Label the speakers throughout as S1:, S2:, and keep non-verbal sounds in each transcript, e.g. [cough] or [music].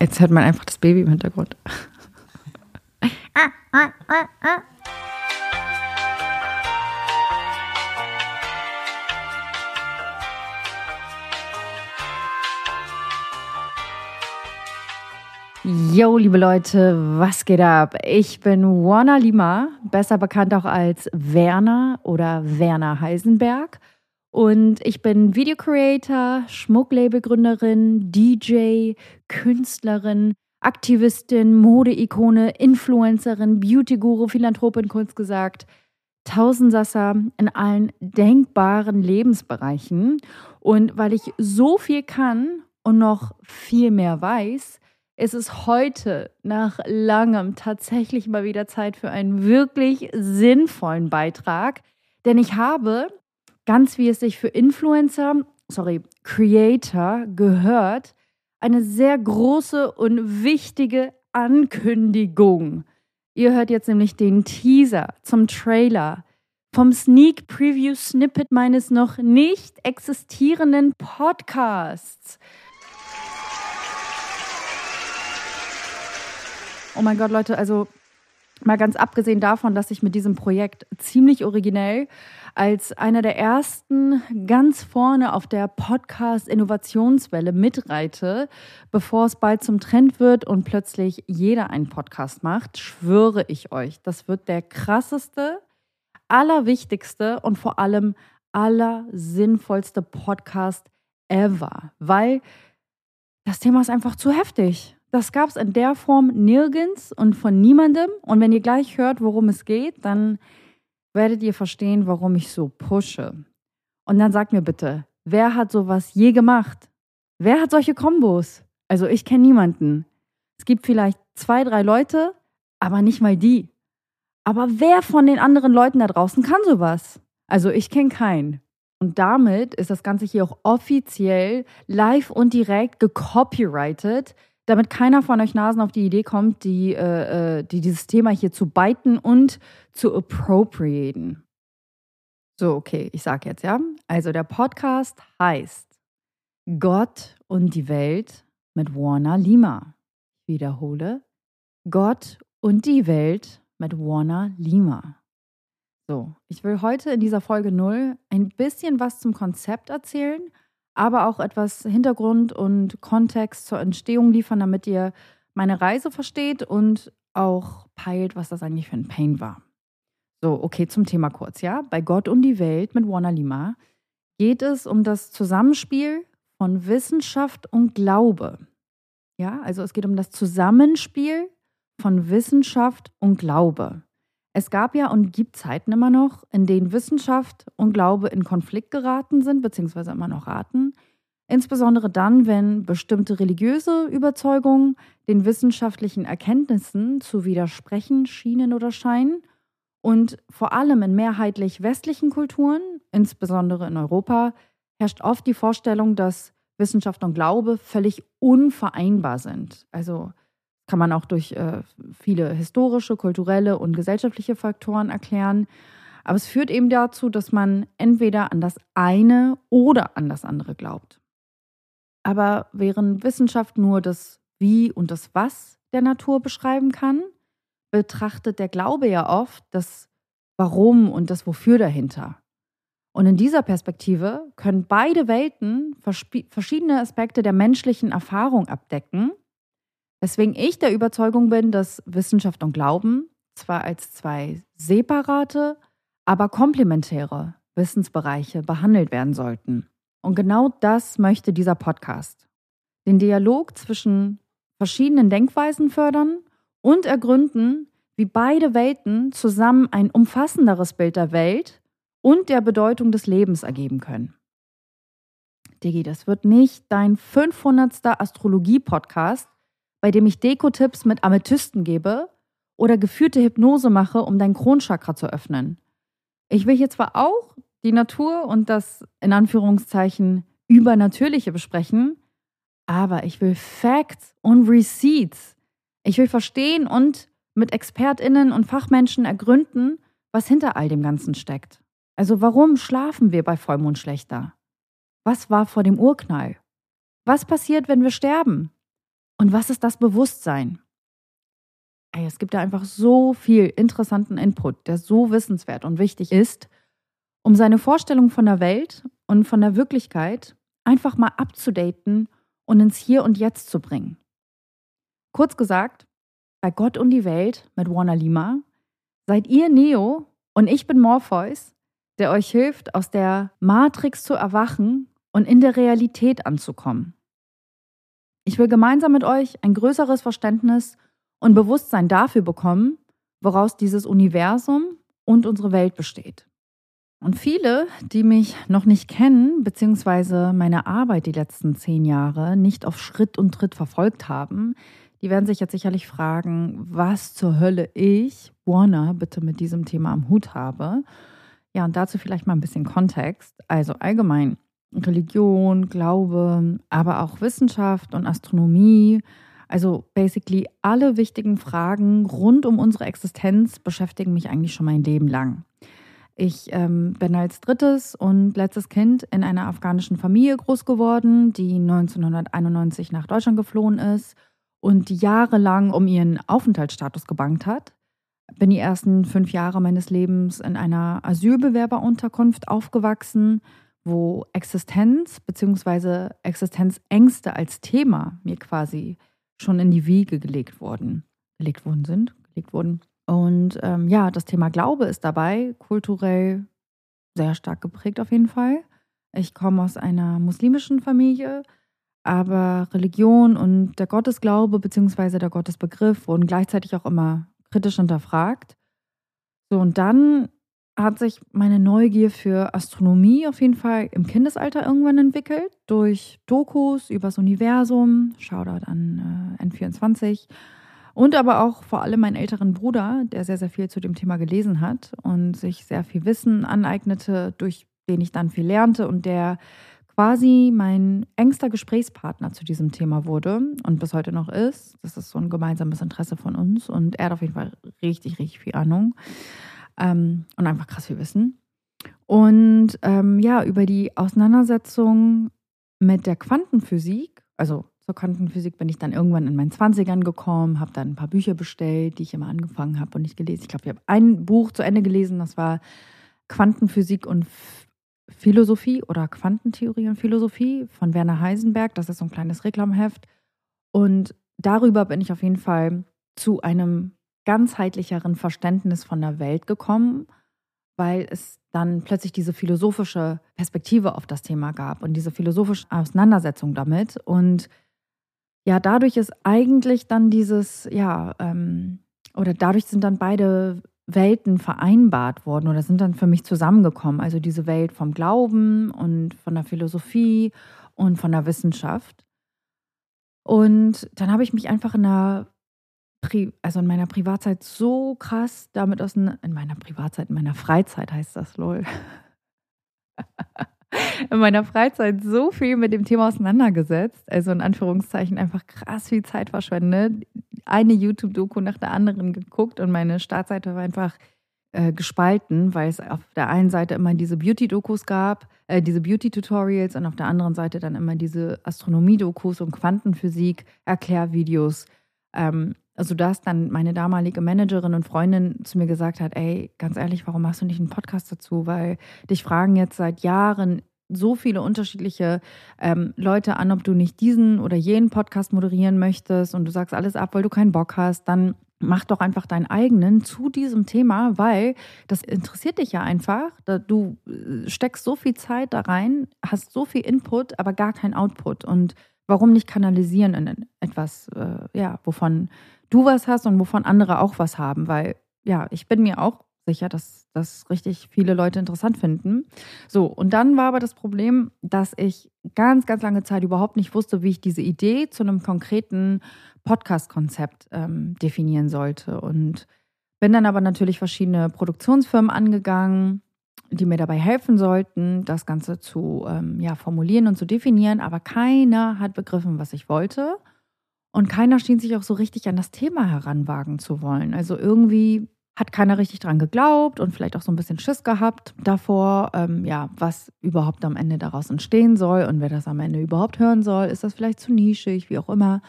S1: Jetzt hört man einfach das Baby im Hintergrund. Yo, liebe Leute, was geht ab? Ich bin Warner Lima, besser bekannt auch als Werner oder Werner Heisenberg. Und ich bin Video Creator, Schmucklabelgründerin, DJ, Künstlerin, Aktivistin, Modeikone, Influencerin, Beauty-Guru, Philanthropin, kurz gesagt. Tausendsasser in allen denkbaren Lebensbereichen. Und weil ich so viel kann und noch viel mehr weiß, ist es heute nach langem tatsächlich mal wieder Zeit für einen wirklich sinnvollen Beitrag. Denn ich habe, ganz wie es sich für Influencer, sorry, Creator gehört, eine sehr große und wichtige Ankündigung. Ihr hört jetzt nämlich den Teaser zum Trailer vom Sneak Preview Snippet meines noch nicht existierenden Podcasts. Oh mein Gott, Leute, also mal ganz abgesehen davon, dass ich mit diesem Projekt ziemlich originell als einer der ersten ganz vorne auf der Podcast-Innovationswelle mitreite, bevor es bald zum Trend wird und plötzlich jeder einen Podcast macht, schwöre ich euch, das wird der krasseste, allerwichtigste und vor allem allersinnvollste Podcast ever, weil das Thema ist einfach zu heftig. Das gab es in der Form nirgends und von niemandem. Und wenn ihr gleich hört, worum es geht, dann werdet ihr verstehen, warum ich so pushe. Und dann sagt mir bitte, wer hat sowas je gemacht? Wer hat solche Kombos? Also ich kenne niemanden. Es gibt vielleicht zwei, drei Leute, aber nicht mal die. Aber wer von den anderen Leuten da draußen kann sowas? Also ich kenne keinen. Und damit ist das Ganze hier auch offiziell live und direkt gecopyrighted damit keiner von euch Nasen auf die Idee kommt, die, äh, äh, die dieses Thema hier zu beiten und zu appropriaten. So, okay, ich sag jetzt, ja. Also der Podcast heißt Gott und die Welt mit Warner Lima. Ich wiederhole. Gott und die Welt mit Warner Lima. So, ich will heute in dieser Folge 0 ein bisschen was zum Konzept erzählen aber auch etwas Hintergrund und Kontext zur Entstehung liefern, damit ihr meine Reise versteht und auch peilt, was das eigentlich für ein Pain war. So, okay, zum Thema kurz, ja. Bei Gott und die Welt mit Warner Lima geht es um das Zusammenspiel von Wissenschaft und Glaube. Ja, also es geht um das Zusammenspiel von Wissenschaft und Glaube. Es gab ja und gibt Zeiten immer noch, in denen Wissenschaft und Glaube in Konflikt geraten sind, beziehungsweise immer noch raten. Insbesondere dann, wenn bestimmte religiöse Überzeugungen den wissenschaftlichen Erkenntnissen zu widersprechen schienen oder scheinen. Und vor allem in mehrheitlich westlichen Kulturen, insbesondere in Europa, herrscht oft die Vorstellung, dass Wissenschaft und Glaube völlig unvereinbar sind. Also kann man auch durch äh, viele historische, kulturelle und gesellschaftliche Faktoren erklären. Aber es führt eben dazu, dass man entweder an das eine oder an das andere glaubt. Aber während Wissenschaft nur das Wie und das Was der Natur beschreiben kann, betrachtet der Glaube ja oft das Warum und das Wofür dahinter. Und in dieser Perspektive können beide Welten verschiedene Aspekte der menschlichen Erfahrung abdecken Weswegen ich der Überzeugung bin, dass Wissenschaft und Glauben zwar als zwei separate, aber komplementäre Wissensbereiche behandelt werden sollten. Und genau das möchte dieser Podcast. Den Dialog zwischen verschiedenen Denkweisen fördern und ergründen, wie beide Welten zusammen ein umfassenderes Bild der Welt und der Bedeutung des Lebens ergeben können. Digi, das wird nicht dein 500. Astrologie-Podcast, bei dem ich Deko-Tipps mit Amethysten gebe oder geführte Hypnose mache, um dein Kronchakra zu öffnen. Ich will hier zwar auch die Natur und das in Anführungszeichen Übernatürliche besprechen, aber ich will Facts und Receipts. Ich will verstehen und mit ExpertInnen und Fachmenschen ergründen, was hinter all dem Ganzen steckt. Also warum schlafen wir bei Vollmond schlechter? Was war vor dem Urknall? Was passiert, wenn wir sterben? Und was ist das Bewusstsein? Es gibt da einfach so viel interessanten Input, der so wissenswert und wichtig ist, um seine Vorstellung von der Welt und von der Wirklichkeit einfach mal abzudaten und ins Hier und Jetzt zu bringen. Kurz gesagt, bei Gott und die Welt mit Warner Lima seid ihr Neo und ich bin Morpheus, der euch hilft, aus der Matrix zu erwachen und in der Realität anzukommen. Ich will gemeinsam mit euch ein größeres Verständnis und Bewusstsein dafür bekommen, woraus dieses Universum und unsere Welt besteht. Und viele, die mich noch nicht kennen, beziehungsweise meine Arbeit die letzten zehn Jahre nicht auf Schritt und Tritt verfolgt haben, die werden sich jetzt sicherlich fragen, was zur Hölle ich, Warner, bitte mit diesem Thema am Hut habe. Ja, und dazu vielleicht mal ein bisschen Kontext. Also allgemein Religion, Glaube, aber auch Wissenschaft und Astronomie. Also basically alle wichtigen Fragen rund um unsere Existenz beschäftigen mich eigentlich schon mein Leben lang. Ich ähm, bin als drittes und letztes Kind in einer afghanischen Familie groß geworden, die 1991 nach Deutschland geflohen ist und jahrelang um ihren Aufenthaltsstatus gebankt hat. Bin die ersten fünf Jahre meines Lebens in einer Asylbewerberunterkunft aufgewachsen, wo Existenz bzw. Existenzängste als Thema mir quasi schon in die Wiege gelegt wurden, gelegt worden sind, gelegt wurden. Und ähm, ja, das Thema Glaube ist dabei kulturell sehr stark geprägt auf jeden Fall. Ich komme aus einer muslimischen Familie, aber Religion und der Gottesglaube bzw. der Gottesbegriff wurden gleichzeitig auch immer kritisch hinterfragt. So, und dann hat sich meine Neugier für Astronomie auf jeden Fall im Kindesalter irgendwann entwickelt, durch Dokus übers Universum, Shoutout an äh, N24 und aber auch vor allem meinen älteren Bruder, der sehr, sehr viel zu dem Thema gelesen hat und sich sehr viel Wissen aneignete, durch den ich dann viel lernte und der quasi mein engster Gesprächspartner zu diesem Thema wurde und bis heute noch ist. Das ist so ein gemeinsames Interesse von uns und er hat auf jeden Fall richtig, richtig viel Ahnung ähm, und einfach krass viel Wissen. Und ähm, ja, über die Auseinandersetzung mit der Quantenphysik, also zur Quantenphysik bin ich dann irgendwann in meinen 20ern gekommen, habe dann ein paar Bücher bestellt, die ich immer angefangen habe und nicht gelesen. Ich glaube, ich habe ein Buch zu Ende gelesen, das war Quantenphysik und Philosophie oder Quantentheorie und Philosophie von Werner Heisenberg. Das ist so ein kleines Reklamheft. Und darüber bin ich auf jeden Fall zu einem ganzheitlicheren Verständnis von der Welt gekommen, weil es dann plötzlich diese philosophische Perspektive auf das Thema gab und diese philosophische Auseinandersetzung damit. Und ja, dadurch ist eigentlich dann dieses, ja, ähm, oder dadurch sind dann beide Welten vereinbart worden oder sind dann für mich zusammengekommen. Also diese Welt vom Glauben und von der Philosophie und von der Wissenschaft. Und dann habe ich mich einfach in der Pri also in meiner Privatzeit so krass damit aus in meiner Privatzeit, in meiner Freizeit heißt das, lol. [laughs] in meiner Freizeit so viel mit dem Thema auseinandergesetzt, also in Anführungszeichen einfach krass viel Zeit verschwendet, eine YouTube-Doku nach der anderen geguckt und meine Startseite war einfach äh, gespalten, weil es auf der einen Seite immer diese Beauty-Dokus gab, äh, diese Beauty-Tutorials und auf der anderen Seite dann immer diese Astronomie-Dokus und Quantenphysik-Erklärvideos. Ähm, also dass dann meine damalige Managerin und Freundin zu mir gesagt hat, ey, ganz ehrlich, warum machst du nicht einen Podcast dazu? Weil dich fragen jetzt seit Jahren so viele unterschiedliche ähm, Leute an, ob du nicht diesen oder jenen Podcast moderieren möchtest und du sagst alles ab, weil du keinen Bock hast, dann mach doch einfach deinen eigenen zu diesem Thema, weil das interessiert dich ja einfach. Du äh, steckst so viel Zeit da rein, hast so viel Input, aber gar kein Output. Und warum nicht kanalisieren in etwas, äh, ja, wovon du was hast und wovon andere auch was haben, weil ja, ich bin mir auch sicher, dass das richtig viele Leute interessant finden. So, und dann war aber das Problem, dass ich ganz, ganz lange Zeit überhaupt nicht wusste, wie ich diese Idee zu einem konkreten Podcast-Konzept ähm, definieren sollte. Und bin dann aber natürlich verschiedene Produktionsfirmen angegangen, die mir dabei helfen sollten, das Ganze zu ähm, ja, formulieren und zu definieren. Aber keiner hat begriffen, was ich wollte. Und keiner schien sich auch so richtig an das Thema heranwagen zu wollen. Also irgendwie hat keiner richtig dran geglaubt und vielleicht auch so ein bisschen Schiss gehabt davor, ähm, ja, was überhaupt am Ende daraus entstehen soll und wer das am Ende überhaupt hören soll. Ist das vielleicht zu nischig, wie auch immer.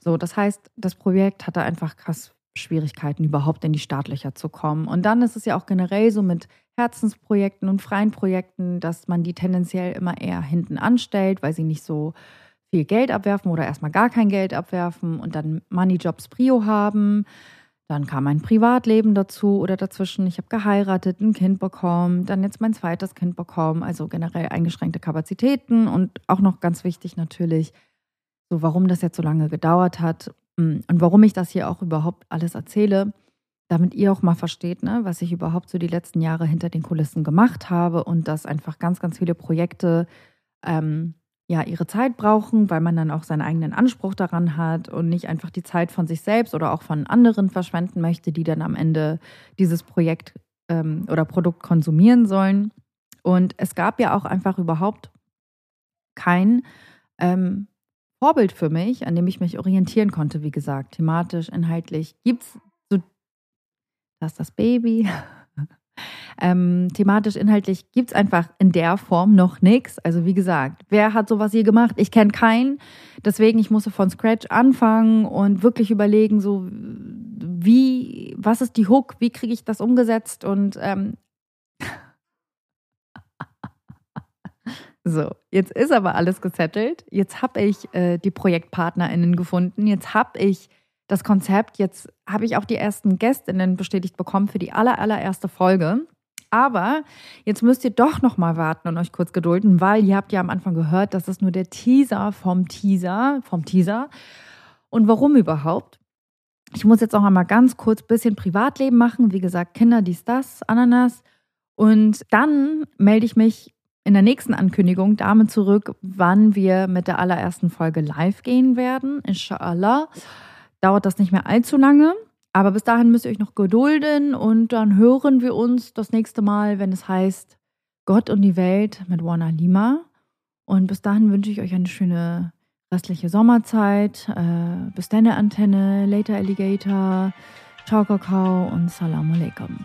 S1: So, das heißt, das Projekt hatte einfach krass Schwierigkeiten, überhaupt in die Startlöcher zu kommen. Und dann ist es ja auch generell so mit Herzensprojekten und freien Projekten, dass man die tendenziell immer eher hinten anstellt, weil sie nicht so viel Geld abwerfen oder erstmal gar kein Geld abwerfen und dann Moneyjobs Prio haben. Dann kam mein Privatleben dazu oder dazwischen. Ich habe geheiratet, ein Kind bekommen, dann jetzt mein zweites Kind bekommen, also generell eingeschränkte Kapazitäten und auch noch ganz wichtig natürlich, so warum das jetzt so lange gedauert hat mm, und warum ich das hier auch überhaupt alles erzähle, damit ihr auch mal versteht, ne, was ich überhaupt so die letzten Jahre hinter den Kulissen gemacht habe und dass einfach ganz, ganz viele Projekte ähm, ja ihre Zeit brauchen, weil man dann auch seinen eigenen Anspruch daran hat und nicht einfach die Zeit von sich selbst oder auch von anderen verschwenden möchte, die dann am Ende dieses Projekt ähm, oder Produkt konsumieren sollen. Und es gab ja auch einfach überhaupt kein ähm, Vorbild für mich, an dem ich mich orientieren konnte, wie gesagt, thematisch, inhaltlich. Gibt es so, das ist das Baby, ähm, thematisch, inhaltlich gibt es einfach in der Form noch nichts. Also wie gesagt, wer hat sowas je gemacht? Ich kenne keinen. Deswegen, ich musste von Scratch anfangen und wirklich überlegen, so wie, was ist die Hook, wie kriege ich das umgesetzt und ähm, [laughs] So, jetzt ist aber alles gesettelt. Jetzt habe ich äh, die ProjektpartnerInnen gefunden. Jetzt habe ich das Konzept. Jetzt habe ich auch die ersten Gästinnen bestätigt bekommen für die aller, allererste Folge. Aber jetzt müsst ihr doch noch mal warten und euch kurz gedulden, weil ihr habt ja am Anfang gehört, das ist nur der Teaser vom Teaser, vom Teaser. Und warum überhaupt? Ich muss jetzt auch einmal ganz kurz ein bisschen Privatleben machen. Wie gesagt, Kinder, dies, das, Ananas. Und dann melde ich mich in der nächsten Ankündigung damit zurück, wann wir mit der allerersten Folge live gehen werden. Inshallah dauert das nicht mehr allzu lange. Aber bis dahin müsst ihr euch noch gedulden und dann hören wir uns das nächste Mal, wenn es heißt Gott und die Welt mit Warner Lima. Und bis dahin wünsche ich euch eine schöne restliche Sommerzeit. Äh, bis dann, Antenne, Later Alligator, Ciao Kakao und Salam Alaikum.